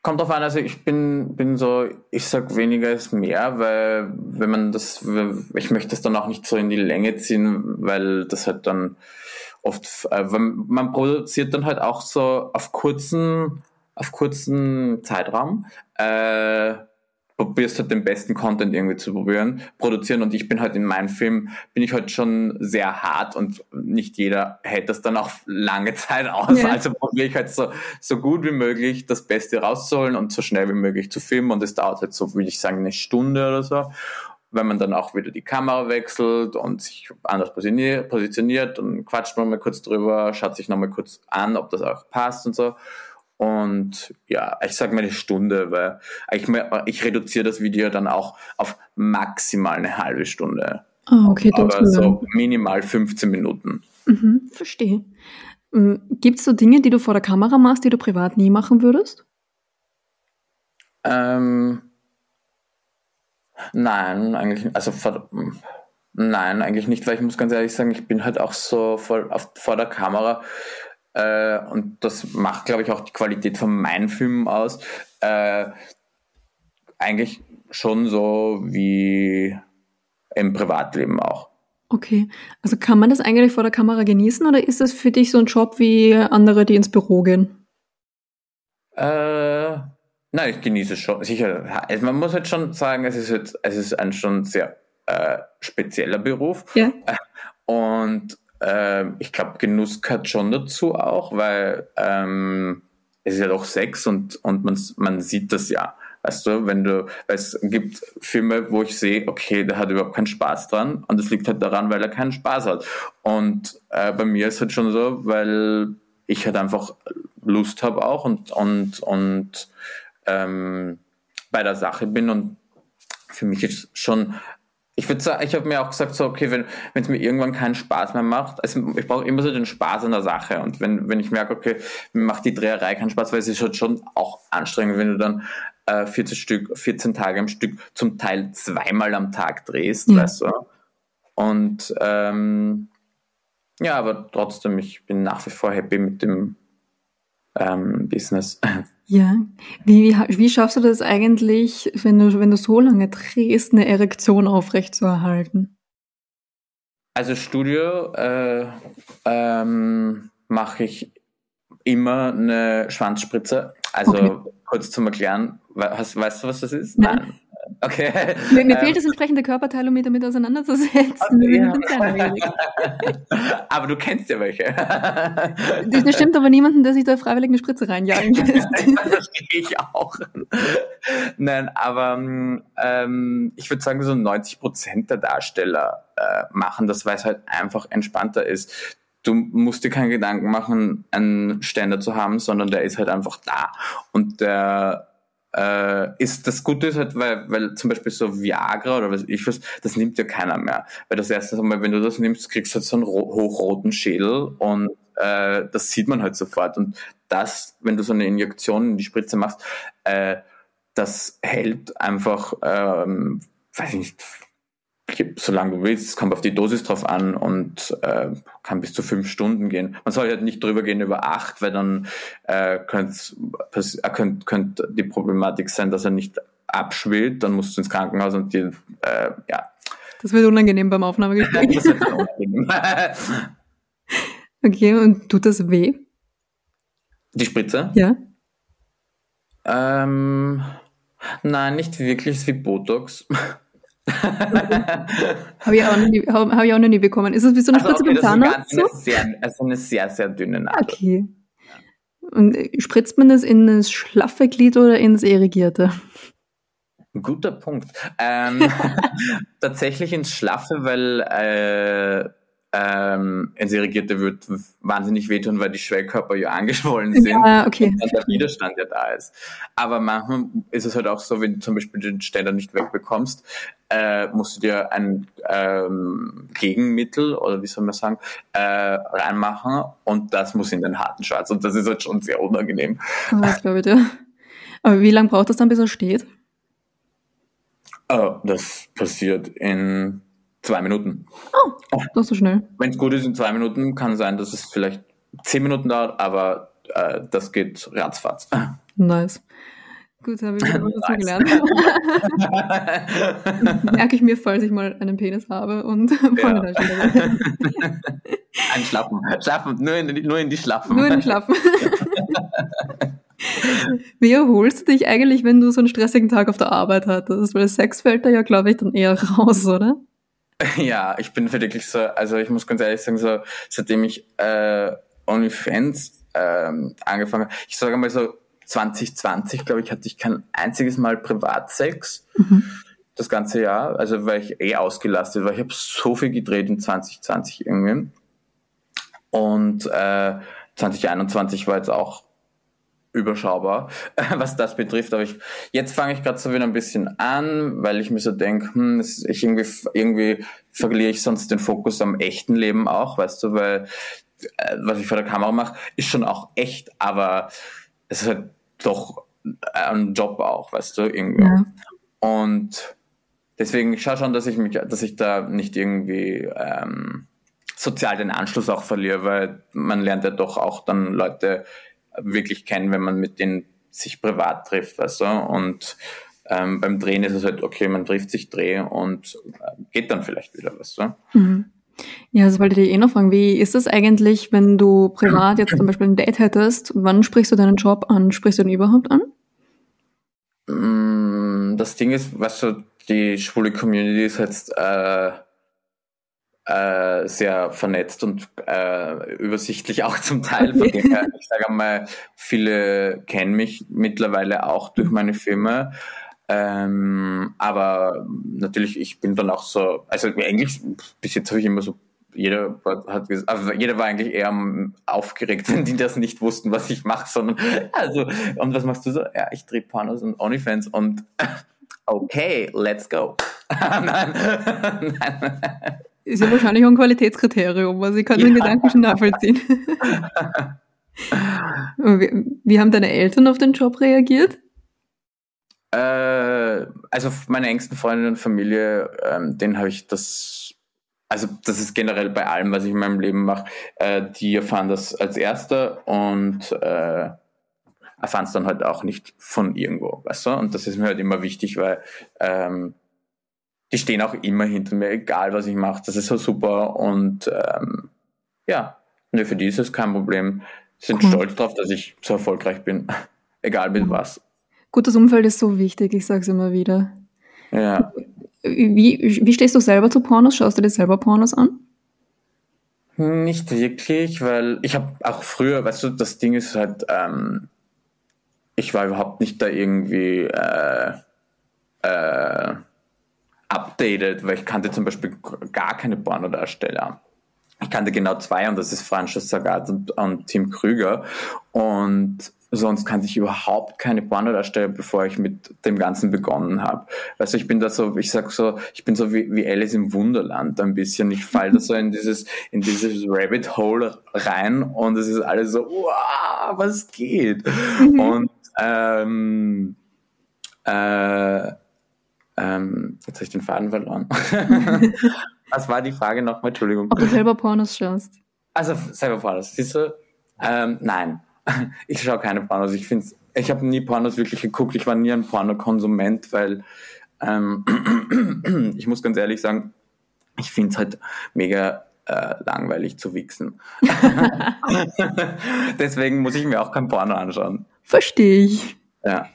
kommt drauf an, also ich bin, bin so, ich sag weniger ist mehr, weil wenn man das, ich möchte das dann auch nicht so in die Länge ziehen, weil das halt dann oft, äh, man produziert dann halt auch so auf kurzen, auf kurzen Zeitraum. Äh, probierst halt den besten Content irgendwie zu probieren, produzieren und ich bin halt in meinem Film, bin ich halt schon sehr hart und nicht jeder hält das dann auch lange Zeit aus. Ja. Also probiere ich halt so, so gut wie möglich das Beste rauszuholen und so schnell wie möglich zu filmen und es dauert halt so, würde ich sagen, eine Stunde oder so. Wenn man dann auch wieder die Kamera wechselt und sich anders positioniert, dann quatscht man mal kurz drüber, schaut sich nochmal kurz an, ob das auch passt und so. Und ja, ich sage mal eine Stunde, weil ich, ich reduziere das Video dann auch auf maximal eine halbe Stunde. Ah, okay, das Aber so minimal 15 Minuten. Mhm, verstehe. Ähm, Gibt es so Dinge, die du vor der Kamera machst, die du privat nie machen würdest? Ähm, nein, eigentlich, also vor, nein, eigentlich nicht, weil ich muss ganz ehrlich sagen, ich bin halt auch so vor, auf, vor der Kamera äh, und das macht, glaube ich, auch die Qualität von meinen Filmen aus, äh, eigentlich schon so wie im Privatleben auch. Okay, also kann man das eigentlich vor der Kamera genießen oder ist das für dich so ein Job wie andere, die ins Büro gehen? Äh, nein, ich genieße es schon. Sicher, also man muss halt schon sagen, es ist, jetzt, es ist ein schon sehr äh, spezieller Beruf. Ja. Und ähm, ich glaube, Genuss gehört schon dazu auch, weil ähm, es ist ja doch Sex und, und man, man sieht das ja. Weißt du, wenn du, weil es gibt Filme, wo ich sehe, okay, der hat überhaupt keinen Spaß dran und es liegt halt daran, weil er keinen Spaß hat. Und äh, bei mir ist halt schon so, weil ich halt einfach Lust habe auch und, und, und ähm, bei der Sache bin und für mich ist schon ich würde sagen, ich habe mir auch gesagt, so, okay, wenn es mir irgendwann keinen Spaß mehr macht, also ich brauche immer so den Spaß an der Sache. Und wenn, wenn ich merke, okay, mir macht die Dreherei keinen Spaß, weil es ist halt schon auch anstrengend, wenn du dann äh, 14 Stück, 14 Tage am Stück zum Teil zweimal am Tag drehst, ja. weißt du. Und ähm, ja, aber trotzdem, ich bin nach wie vor happy mit dem ähm, Business. Ja, wie, wie, wie schaffst du das eigentlich, wenn du, wenn du so lange drehst, eine Erektion aufrechtzuerhalten? Also Studio äh, ähm, mache ich immer eine Schwanzspritze. Also okay. kurz zum Erklären, weißt, weißt du, was das ist? Nein. Nein. Okay. Mir, mir ähm, fehlt das entsprechende Körperteil, um mich damit auseinanderzusetzen. Okay, ja. aber du kennst ja welche. Das stimmt aber niemanden, der sich da freiwillig eine Spritze reinjagen lässt. das verstehe ich auch. Nein, aber ähm, ich würde sagen, so 90 Prozent der Darsteller äh, machen das, weil es halt einfach entspannter ist du musst dir keinen Gedanken machen, einen Ständer zu haben, sondern der ist halt einfach da. Und der äh, ist das Gute ist halt, weil, weil zum Beispiel so Viagra oder was ich was, das nimmt ja keiner mehr. Weil das erste Mal, wenn du das nimmst, kriegst du halt so einen hochroten Schädel und äh, das sieht man halt sofort. Und das, wenn du so eine Injektion in die Spritze machst, äh, das hält einfach, ähm, weiß ich nicht, solange du willst, es kommt auf die Dosis drauf an und äh, kann bis zu fünf Stunden gehen. Man soll halt nicht drüber gehen über acht, weil dann äh, könnte äh, könnt, die Problematik sein, dass er nicht abschwillt, dann musst du ins Krankenhaus und die, äh, ja. Das wird unangenehm beim Aufnahmegespräch. okay, und tut das weh? Die Spritze? Ja. Ähm, nein, nicht wirklich, es ist wie Botox. Habe ich, auch noch nie, hab, hab ich auch noch nie bekommen. Ist das wie so eine also, Spritze okay, beim Zahnarzt? So? Sehr, also eine sehr, sehr dünne Nadel. Okay. Und äh, spritzt man das in das schlaffe Glied oder ins irrigierte? Guter Punkt. Ähm, tatsächlich ins Schlaffe, weil äh, ähm, Enserregierte wird wahnsinnig wehtun, weil die Schwellkörper ja angeschwollen sind ja, okay. und der Widerstand ja da ist. Aber manchmal ist es halt auch so, wenn du zum Beispiel den Ständer nicht wegbekommst, äh, musst du dir ein ähm, Gegenmittel oder wie soll man sagen, äh, reinmachen und das muss in den harten Schwarz und das ist halt schon sehr unangenehm. Oh, das glaube ich dir. Aber wie lange braucht das dann, bis er steht? Oh, das passiert in zwei Minuten. Oh, das so schnell. Wenn es gut ist, in zwei Minuten kann sein, dass es vielleicht zehn Minuten dauert, aber äh, das geht ratzfatz. Nice. Gut, habe ich dazu gelernt. Merke ich mir, falls ich mal einen Penis habe und ja. Ein Schlappen. Schlappen, nur in, nur in die Schlappen. Nur in die Schlappen. Wie erholst du dich eigentlich, wenn du so einen stressigen Tag auf der Arbeit hattest? Weil Sex fällt da ja, glaube ich, dann eher raus, oder? Ja, ich bin wirklich so, also ich muss ganz ehrlich sagen, so seitdem ich äh, OnlyFans ähm, angefangen habe, ich sage mal so 2020, glaube ich, hatte ich kein einziges Mal Privatsex. Mhm. Das ganze Jahr, also weil ich eh ausgelastet war. Ich habe so viel gedreht in 2020 irgendwie. Und äh, 2021 war jetzt auch überschaubar, was das betrifft. Aber ich, jetzt fange ich gerade so wieder ein bisschen an, weil ich mir so denke, hm, ich irgendwie, irgendwie verliere ich sonst den Fokus am echten Leben auch, weißt du, weil äh, was ich vor der Kamera mache, ist schon auch echt, aber es ist halt doch ein Job auch, weißt du, irgendwie. Ja. Und deswegen, ich schaue schon, dass ich mich, dass ich da nicht irgendwie ähm, sozial den Anschluss auch verliere, weil man lernt ja doch auch dann Leute wirklich kennen, wenn man mit denen sich privat trifft, weißt du? Und ähm, beim Drehen ist es halt, okay, man trifft sich, Dreh und äh, geht dann vielleicht wieder, weißt du? Mhm. Ja, das wollte ich eh noch fragen. Wie ist das eigentlich, wenn du privat jetzt zum Beispiel ein Date hättest? Wann sprichst du deinen Job an? Sprichst du den überhaupt an? Mm, das Ding ist, weißt du, die schwule Community ist jetzt äh, äh, sehr vernetzt und äh, übersichtlich auch zum Teil. Von dem her, ich sage einmal, viele kennen mich mittlerweile auch durch meine Filme. Ähm, aber natürlich, ich bin dann auch so, also eigentlich, bis jetzt habe ich immer so, jeder hat also jeder war eigentlich eher aufgeregt, wenn die das nicht wussten, was ich mache, sondern, also, und was machst du so? Ja, ich drehe Pornos und Onlyfans und, okay, let's go. nein, nein. Ist ja wahrscheinlich auch ein Qualitätskriterium, also ich kann ja. den Gedanken schon nachvollziehen. wie, haben deine Eltern auf den Job reagiert? Äh, also meine engsten Freunde und Familie, ähm, denen habe ich das, also das ist generell bei allem, was ich in meinem Leben mache, äh, die erfahren das als Erster und äh, erfahren es dann halt auch nicht von irgendwo, weißt du? Und das ist mir halt immer wichtig, weil ähm, die stehen auch immer hinter mir, egal was ich mache. Das ist so super und ähm, ja, ne, für die ist es kein Problem. Sie sind cool. stolz drauf, dass ich so erfolgreich bin, egal mit was. Gutes Umfeld ist so wichtig, ich sage es immer wieder. Ja. Wie, wie stehst du selber zu Pornos? Schaust du dir selber Pornos an? Nicht wirklich, weil ich habe auch früher, weißt du, das Ding ist halt, ähm, ich war überhaupt nicht da irgendwie äh, äh, updated, weil ich kannte zum Beispiel gar keine Pornodarsteller. Ich kannte genau zwei und das ist Francis Sagat und, und Tim Krüger und sonst kannte ich überhaupt keine Pornodarsteller, bevor ich mit dem Ganzen begonnen habe. Also ich bin da so, ich sag so, ich bin so wie, wie Alice im Wunderland ein bisschen. Ich falle da so in dieses, in dieses Rabbit Hole rein und es ist alles so, wow, was geht? Mhm. Und ähm, äh, ähm, jetzt habe ich den Faden verloren. was war die Frage nochmal? Entschuldigung. Ob du selber Pornos schaust. Also selber Pornos, siehst du? Ähm, nein, ich schaue keine Pornos. Ich finde, ich habe nie Pornos wirklich geguckt. Ich war nie ein Pornokonsument, weil ähm, ich muss ganz ehrlich sagen, ich finde es halt mega äh, langweilig zu wichsen. Deswegen muss ich mir auch kein Porno anschauen. Verstehe ich. Ja.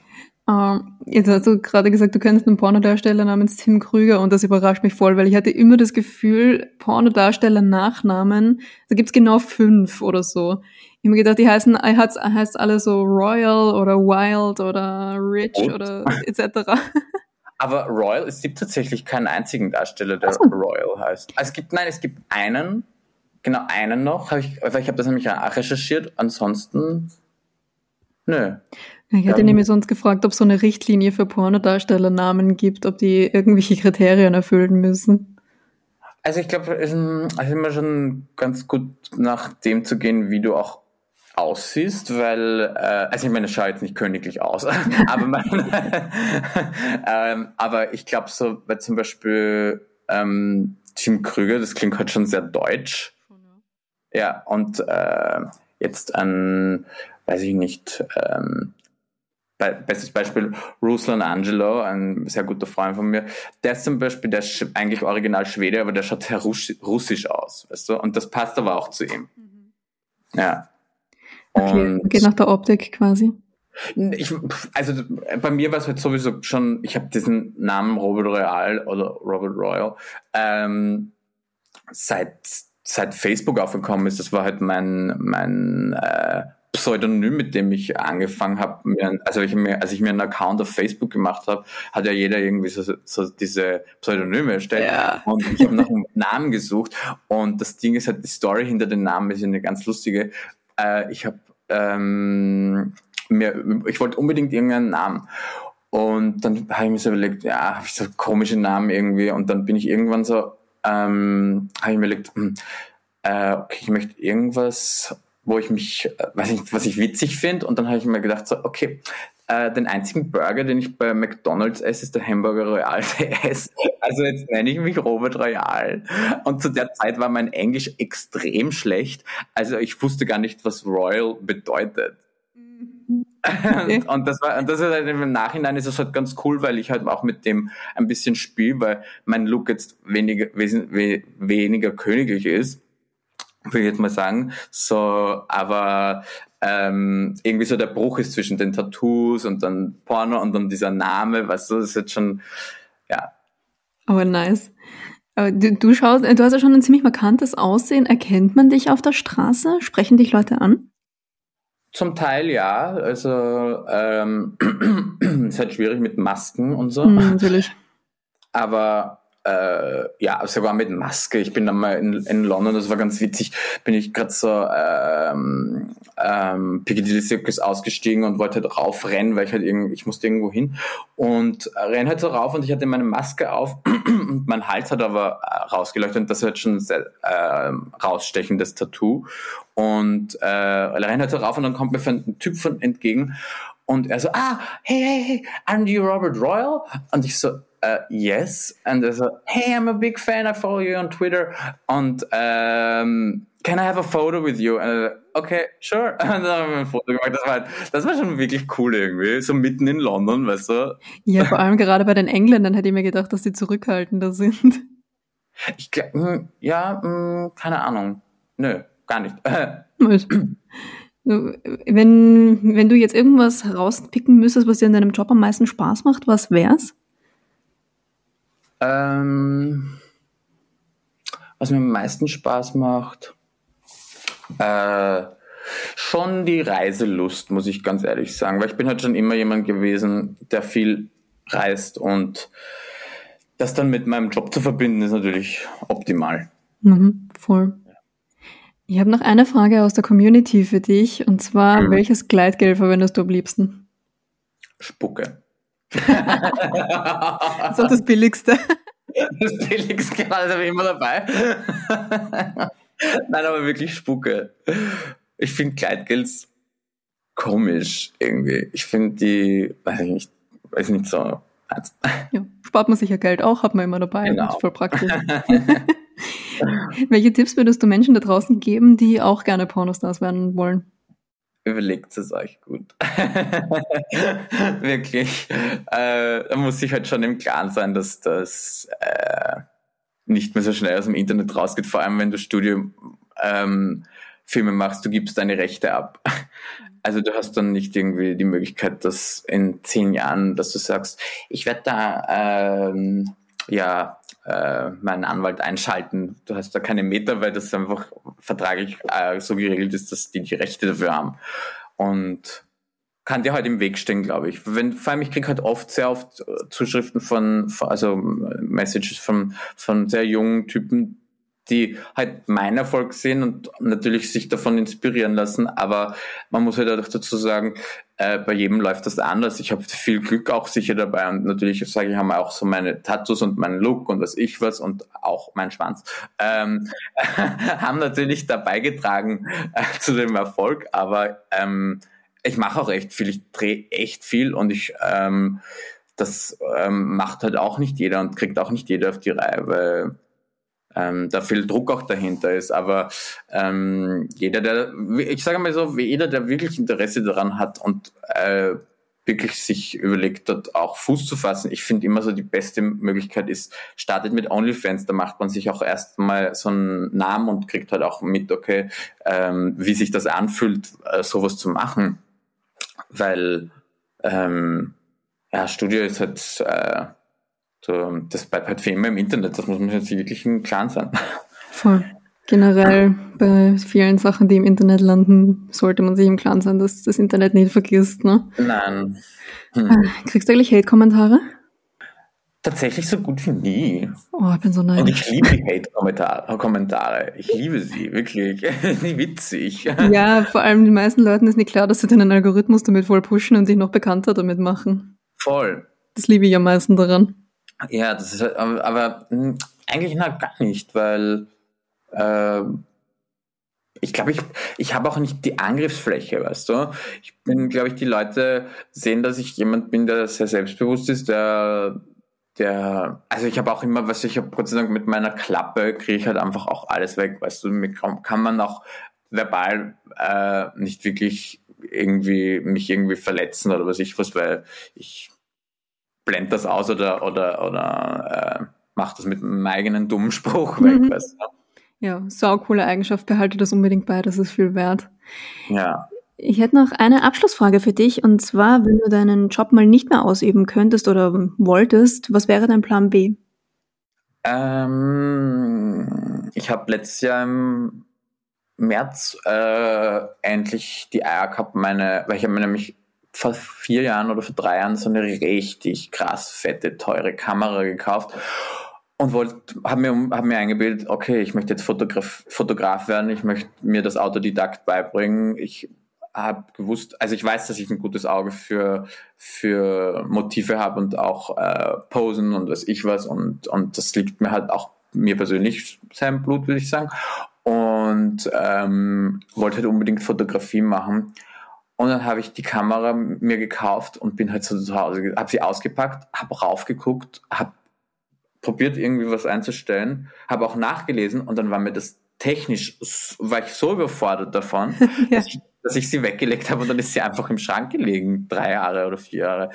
Ähm, jetzt hast du gerade gesagt, du kennst einen Pornodarsteller namens Tim Krüger und das überrascht mich voll, weil ich hatte immer das Gefühl, Pornodarsteller Nachnamen, da gibt's genau fünf oder so. Ich habe mir gedacht, die heißen, heißt, heißt alle so Royal oder Wild oder Rich und? oder etc. Aber Royal, es gibt tatsächlich keinen einzigen Darsteller, der so. Royal heißt. Also es gibt, nein, es gibt einen, genau einen noch, hab ich, ich habe das nämlich recherchiert, ansonsten, nö. Ich hätte ähm, nämlich sonst gefragt, ob es so eine Richtlinie für Pornodarstellernamen gibt, ob die irgendwelche Kriterien erfüllen müssen. Also ich glaube, es ist immer schon ganz gut nach dem zu gehen, wie du auch aussiehst, weil, äh, also ich meine, es schaut jetzt nicht königlich aus, aber, mein, ähm, aber ich glaube so, weil zum Beispiel ähm, Tim Krüger, das klingt halt schon sehr deutsch. Ja, und äh, jetzt ein, weiß ich nicht, ähm, bestes Beispiel Ruslan Angelo, ein sehr guter Freund von mir, der ist zum Beispiel, der ist eigentlich original Schwede, aber der schaut sehr russisch aus, weißt du, und das passt aber auch zu ihm. Mhm. Ja. Okay, geht nach der Optik quasi. Ich, also bei mir war es halt sowieso schon, ich habe diesen Namen Robert Royal oder Robert Royal ähm, seit, seit Facebook aufgekommen ist. Das war halt mein, mein äh, Pseudonym, mit dem ich angefangen habe. Also ich mir, als ich mir einen Account auf Facebook gemacht habe, hat ja jeder irgendwie so, so diese Pseudonyme erstellt. Ja. Und ich habe nach einem Namen gesucht. Und das Ding ist halt, die Story hinter den Namen ist eine ganz lustige. Äh, ich habe ähm, mir, ich wollte unbedingt irgendeinen Namen. Und dann habe ich mir so überlegt, ja, habe ich so komische Namen irgendwie. Und dann bin ich irgendwann so, ähm, habe ich mir überlegt, hm, äh, okay, ich möchte irgendwas, wo ich mich, äh, weiß nicht, was ich witzig finde. Und dann habe ich mir gedacht, so, okay, äh, den einzigen Burger, den ich bei McDonalds esse, ist der Hamburger Royal DS. Also jetzt nenne ich mich Robert Royal. Und zu der Zeit war mein Englisch extrem schlecht. Also ich wusste gar nicht, was Royal bedeutet. Okay. Und das war, und das ist halt im Nachhinein ist es halt ganz cool, weil ich halt auch mit dem ein bisschen spiele, weil mein Look jetzt weniger, weniger königlich ist, würde ich jetzt mal sagen. So, aber ähm, irgendwie so der Bruch ist zwischen den Tattoos und dann Porno und dann dieser Name, weißt du, das ist jetzt schon, ja. Aber nice. Aber du, du schaust, du hast ja schon ein ziemlich markantes Aussehen. Erkennt man dich auf der Straße? Sprechen dich Leute an? Zum Teil ja. Also ähm, ist halt schwierig mit Masken und so. Mm, natürlich. Aber äh, ja, sogar mit Maske. Ich bin dann mal in, in London, das war ganz witzig, bin ich gerade so ähm, ähm, Piccadilly Circus ausgestiegen und wollte halt raufrennen, weil ich halt irgendwie, ich musste irgendwo hin. Und renn halt so rauf und ich hatte meine Maske auf und mein Hals hat aber äh, rausgeleuchtet. Und das ist halt schon ein sehr äh, rausstechendes Tattoo. Und äh, renn halt so rauf und dann kommt mir ein Typ von entgegen und er so, ah, hey, hey, hey, are you Robert Royal? Und ich so, uh, yes. Und er so, hey, I'm a big fan, I follow you on Twitter. Und um, can I have a photo with you? Und okay, sure. Und dann haben wir ein Foto gemacht. Das war, halt, das war schon wirklich cool irgendwie. So mitten in London, weißt du? Ja, vor allem gerade bei den Engländern hätte ich mir gedacht, dass die zurückhaltender sind. Ich glaube, hm, ja, hm, keine Ahnung. Nö, gar nicht. Wenn, wenn du jetzt irgendwas rauspicken müsstest, was dir in deinem Job am meisten Spaß macht, was wär's? Ähm, was mir am meisten Spaß macht, äh, schon die Reiselust, muss ich ganz ehrlich sagen, weil ich bin halt schon immer jemand gewesen, der viel reist und das dann mit meinem Job zu verbinden, ist natürlich optimal. Mhm, voll. Ich habe noch eine Frage aus der Community für dich und zwar, mhm. welches Gleitgel verwendest du am liebsten? Spucke das ist auch das Billigste. Das Billigste, genau, das habe ich immer dabei. Nein, aber wirklich Spucke. Ich finde Kleidgels komisch irgendwie. Ich finde die, weiß ich nicht, weiß nicht so. Ja, spart man sich ja Geld auch, hat man immer dabei. Genau. Das ist voll praktisch. Welche Tipps würdest du Menschen da draußen geben, die auch gerne Pornostars werden wollen? Überlegt es euch gut. Wirklich. Äh, da muss ich halt schon im Klaren sein, dass das äh, nicht mehr so schnell aus dem Internet rausgeht, vor allem wenn du Studium ähm, Filme machst, du gibst deine Rechte ab. Also du hast dann nicht irgendwie die Möglichkeit, dass in zehn Jahren, dass du sagst, ich werde da ähm, ja äh, meinen Anwalt einschalten. Du hast da keine Meter, weil das einfach vertraglich äh, so geregelt ist, dass die die Rechte dafür haben. Und kann dir halt im Weg stehen, glaube ich. Wenn, vor allem, ich kriege halt oft, sehr oft äh, Zuschriften von, also Messages von, von sehr jungen Typen, die halt meinen Erfolg sehen und natürlich sich davon inspirieren lassen. Aber man muss halt auch dazu sagen, äh, bei jedem läuft das anders. Ich habe viel Glück auch sicher dabei und natürlich sage ich, haben auch so meine Tattoos und meinen Look und was ich was und auch mein Schwanz ähm, haben natürlich dabei getragen äh, zu dem Erfolg. Aber ähm, ich mache auch echt viel, ich drehe echt viel und ich ähm, das ähm, macht halt auch nicht jeder und kriegt auch nicht jeder auf die Reihe, weil ähm, da viel Druck auch dahinter ist. Aber ähm, jeder, der, ich sage mal so, jeder, der wirklich Interesse daran hat und äh, wirklich sich überlegt hat, auch Fuß zu fassen. Ich finde immer so die beste Möglichkeit ist, startet mit OnlyFans, da macht man sich auch erstmal so einen Namen und kriegt halt auch mit, okay, ähm, wie sich das anfühlt, äh, sowas zu machen. Weil ähm, ja, Studio ist halt äh, so, das bleibt halt für immer im Internet, das muss man jetzt wirklich im Klaren sein. Voll. Generell bei vielen Sachen, die im Internet landen, sollte man sich im Klaren sein, dass das Internet nicht vergisst, ne? Nein. Hm. Kriegst du eigentlich Hate-Kommentare? Tatsächlich so gut wie nie. Oh, ich bin so neidisch. Und ich liebe die Hate-Kommentare. Ich liebe sie, wirklich. Nicht witzig. Ja, vor allem den meisten Leuten ist nicht klar, dass sie deinen Algorithmus damit voll pushen und dich noch bekannter damit machen. Voll. Das liebe ich am meisten daran. Ja, das ist, aber, hm, eigentlich na, gar nicht, weil äh, ich glaube, ich, ich habe auch nicht die Angriffsfläche, weißt du? Ich bin, glaube ich, die Leute sehen, dass ich jemand bin, der sehr selbstbewusst ist, der, der, also ich habe auch immer, was ich habe Gott sei Dank mit meiner Klappe kriege ich halt einfach auch alles weg, weißt du? Mir kann man auch verbal äh, nicht wirklich irgendwie mich irgendwie verletzen oder was ich was, weil ich blend das aus oder, oder, oder äh, mach das mit meinem eigenen dummen Spruch weg. Mhm. Weißt du? Ja, sau coole Eigenschaft, behalte das unbedingt bei, das ist viel wert. Ja. Ich hätte noch eine Abschlussfrage für dich und zwar, wenn du deinen Job mal nicht mehr ausüben könntest oder wolltest, was wäre dein Plan B? Ähm, ich habe letztes Jahr im März äh, endlich die Eier gehabt, meine, weil ich habe mir nämlich vor vier Jahren oder vor drei Jahren so eine richtig krass fette, teure Kamera gekauft und habe mir, hab mir eingebildet, okay, ich möchte jetzt Fotograf, Fotograf werden, ich möchte mir das Autodidakt beibringen. Ich habe gewusst, also ich weiß, dass ich ein gutes Auge für, für Motive habe und auch äh, Posen und was ich was und, und das liegt mir halt auch mir persönlich sein Blut, würde ich sagen. Und ähm, wollte halt unbedingt Fotografie machen und dann habe ich die Kamera mir gekauft und bin halt so zu Hause, habe sie ausgepackt, habe raufgeguckt, habe probiert irgendwie was einzustellen, habe auch nachgelesen und dann war mir das technisch, war ich so überfordert davon, ja. dass, ich, dass ich sie weggelegt habe und dann ist sie einfach im Schrank gelegen, drei Jahre oder vier Jahre.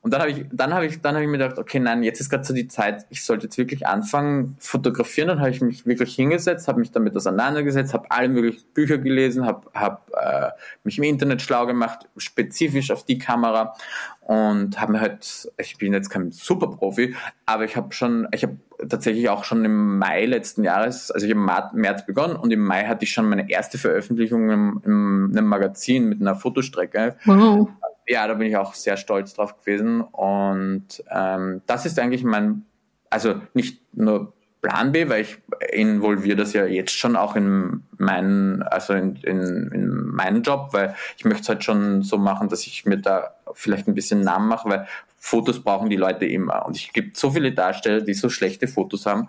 Und dann habe ich, dann habe ich, dann habe ich mir gedacht, okay, nein, jetzt ist gerade so die Zeit, ich sollte jetzt wirklich anfangen fotografieren. Dann habe ich mich wirklich hingesetzt, habe mich damit auseinandergesetzt, habe alle möglichen Bücher gelesen, habe hab, äh, mich im Internet schlau gemacht, spezifisch auf die Kamera und habe mir halt, ich bin jetzt kein Superprofi, aber ich habe schon, ich habe tatsächlich auch schon im Mai letzten Jahres, also ich habe im März begonnen und im Mai hatte ich schon meine erste Veröffentlichung im, in einem Magazin mit einer Fotostrecke. Wow ja, da bin ich auch sehr stolz drauf gewesen. Und ähm, das ist eigentlich mein, also nicht nur Plan B, weil ich involviere das ja jetzt schon auch in meinen, also in, in, in meinen Job, weil ich möchte es halt schon so machen, dass ich mir da vielleicht ein bisschen Namen mache, weil Fotos brauchen die Leute immer. Und es gibt so viele Darsteller, die so schlechte Fotos haben.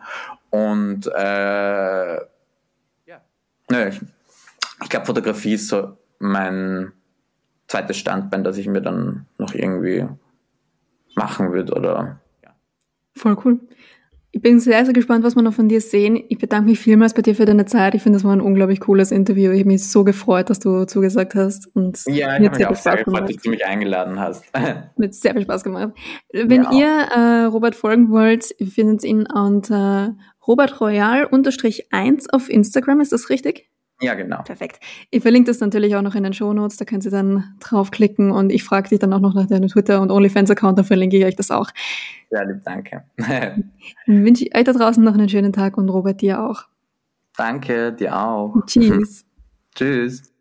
Und äh, ja, naja, ich, ich glaube, Fotografie ist so mein, zweites Standbein, das ich mir dann noch irgendwie machen würde oder ja. Voll cool. Ich bin sehr, sehr gespannt, was wir noch von dir sehen. Ich bedanke mich vielmals bei dir für deine Zeit. Ich finde, das war ein unglaublich cooles Interview. Ich habe mich so gefreut, dass du zugesagt hast. Und ja, ich habe mich auch sehr gefreut, dass du mich eingeladen hast. Mit sehr viel Spaß gemacht. Wenn ja. ihr äh, Robert folgen wollt, ihr findet ihn unter Robert Royal 1 auf Instagram. Ist das richtig? Ja, genau. Perfekt. Ich verlinke das natürlich auch noch in den Show Notes, da könnt ihr dann draufklicken und ich frage dich dann auch noch nach deinem Twitter- und OnlyFans-Account, dann verlinke ich euch das auch. Ja, lieb, danke. dann wünsche ich euch da draußen noch einen schönen Tag und Robert dir auch. Danke, dir auch. Tschüss. Tschüss.